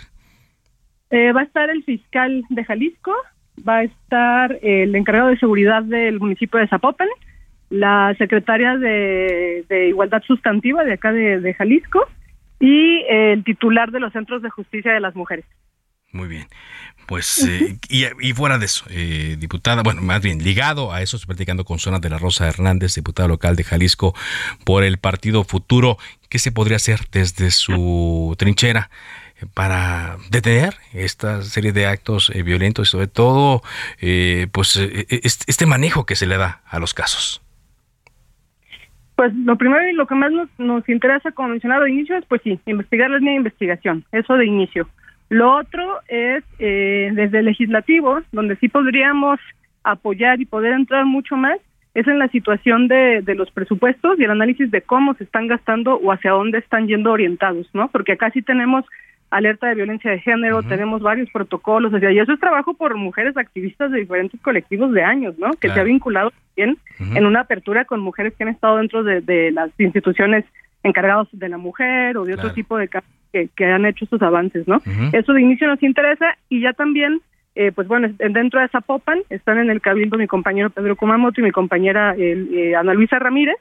S17: Eh, va a estar el fiscal de Jalisco, va a estar el encargado de seguridad del municipio de Zapopan, la secretaria de, de Igualdad Sustantiva de acá de, de Jalisco y el titular de los Centros de Justicia de las Mujeres.
S1: Muy bien. Pues, eh, y, y fuera de eso, eh, diputada, bueno, más bien ligado a eso, estoy platicando con Zona de la Rosa Hernández, diputada local de Jalisco por el Partido Futuro. ¿Qué se podría hacer desde su trinchera para detener esta serie de actos eh, violentos y sobre todo, eh, pues, eh, este, este manejo que se le da a los casos?
S17: Pues lo primero y lo que más nos, nos interesa, como mencionaba de inicio, es pues sí, investigar la línea de investigación, eso de inicio. Lo otro es eh, desde el legislativo, donde sí podríamos apoyar y poder entrar mucho más, es en la situación de, de los presupuestos y el análisis de cómo se están gastando o hacia dónde están yendo orientados, ¿no? Porque acá sí tenemos alerta de violencia de género, tenemos varios protocolos, o sea, y eso es trabajo por mujeres activistas de diferentes colectivos de años, ¿no? Que se ha vinculado también en una apertura con mujeres que han estado dentro de, de las instituciones encargadas de la mujer o de otro tipo de casos que, que han hecho estos avances, ¿no? Eso de inicio nos interesa y ya también, eh, pues bueno, en- dentro de Zapopan están en el cabildo mi compañero Pedro Kumamoto y mi compañera el, eh, Ana Luisa Ramírez,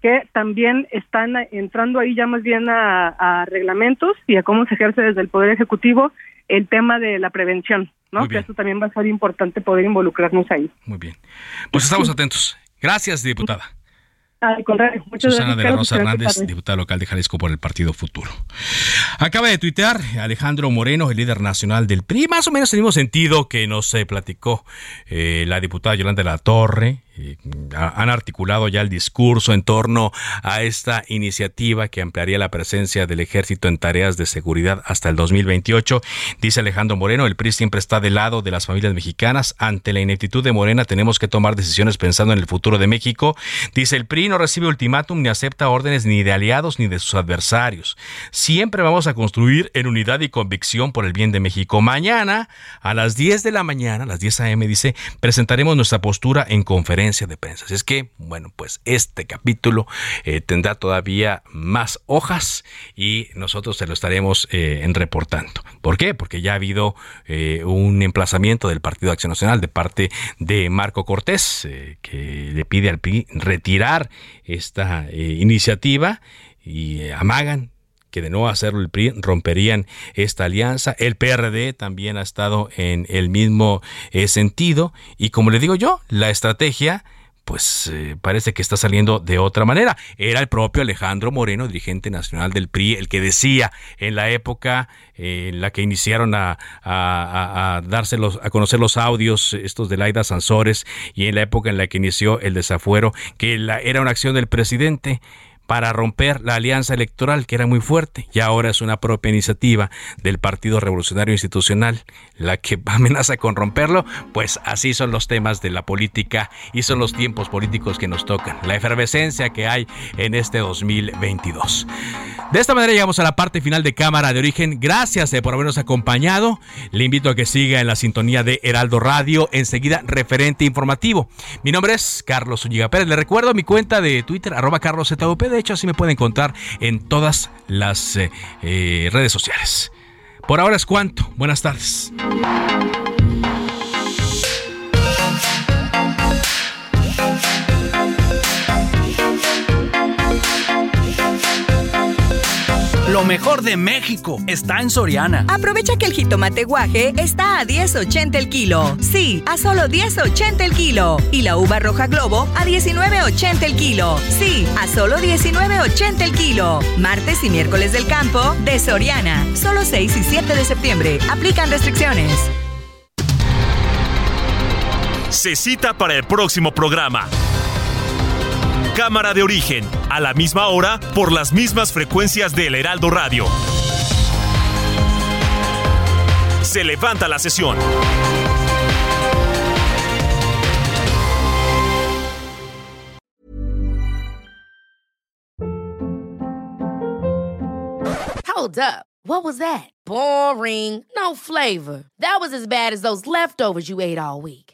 S17: que también están entrando ahí ya más bien a, a reglamentos y a cómo se ejerce desde el Poder Ejecutivo el tema de la prevención, ¿no? Que eso también va a ser importante poder involucrarnos ahí.
S1: Muy bien. Pues estamos atentos. Gracias, diputada.
S17: Al contrario, muchas
S1: Susana
S17: gracias.
S1: de la. Rosa Hernández, diputada local de Jalisco por el Partido Futuro. Acaba de tuitear Alejandro Moreno, el líder nacional del PRI, más o menos en el mismo sentido que nos eh, platicó eh, la diputada Yolanda de la Torre. Eh, ha- han articulado ya el discurso en torno a esta iniciativa que ampliaría la presencia del ejército en tareas de seguridad hasta el 2028. Dice Alejandro Moreno, el PRI siempre está del lado de las familias mexicanas. Ante la ineptitud de Morena tenemos que tomar decisiones pensando en el futuro de México. Dice el PRI, no recibe ultimátum ni acepta órdenes ni de aliados ni de sus adversarios. Siempre vamos a construir en unidad y convicción por el bien de México. Mañana, a las 10 de la mañana, a las 10 a.m., dice, presentaremos nuestra postura en conferencia de prensa. es que, bueno, pues este capítulo eh, tendrá todavía más hojas y nosotros se lo estaremos eh, reportando. ¿Por qué? Porque ya ha habido eh, un emplazamiento del Partido Acción Nacional de parte de Marco Cortés, que le pide al PRI retirar esta iniciativa y amagan que de no hacerlo el PRI romperían esta alianza. El PRD también ha estado en el mismo sentido y como le digo yo, la estrategia pues eh, parece que está saliendo de otra manera. Era el propio Alejandro Moreno, dirigente nacional del PRI, el que decía en la época eh, en la que iniciaron a, dárselos, a conocer los audios estos de Laida Sansores y en la época en la que inició el desafuero, que la, era una acción del presidente para romper la alianza electoral que era muy fuerte y ahora es una propia iniciativa del Partido Revolucionario Institucional la que amenaza con romperlo, pues así son los temas de la política y son los tiempos políticos que nos tocan, la efervescencia que hay en este 2022. De esta manera llegamos a la parte final de Cámara de Origen. Gracias eh, por habernos acompañado. Le invito a que siga en la sintonía de Heraldo Radio, enseguida referente informativo. Mi nombre es Carlos Ulliga Pérez. Le recuerdo mi cuenta de Twitter, arroba carlosZUP de hecho, así me pueden encontrar en todas las eh, eh, redes sociales. Por ahora es cuanto. Buenas tardes.
S18: Lo mejor de México está en Soriana.
S7: Aprovecha que el jitomate guaje está a 10.80 el kilo. Sí, a solo 10.80 el kilo. Y la uva roja globo a 19.80 el kilo. Sí, a solo 19.80 el kilo. Martes y miércoles del campo de Soriana. Solo 6 y 7 de septiembre. Aplican restricciones.
S15: Se cita para el próximo programa. Cámara de origen, a la misma hora, por las mismas frecuencias del Heraldo Radio. Se levanta la sesión.
S16: Hold up. What was that? Boring. No flavor. That was as bad as those leftovers you ate all week.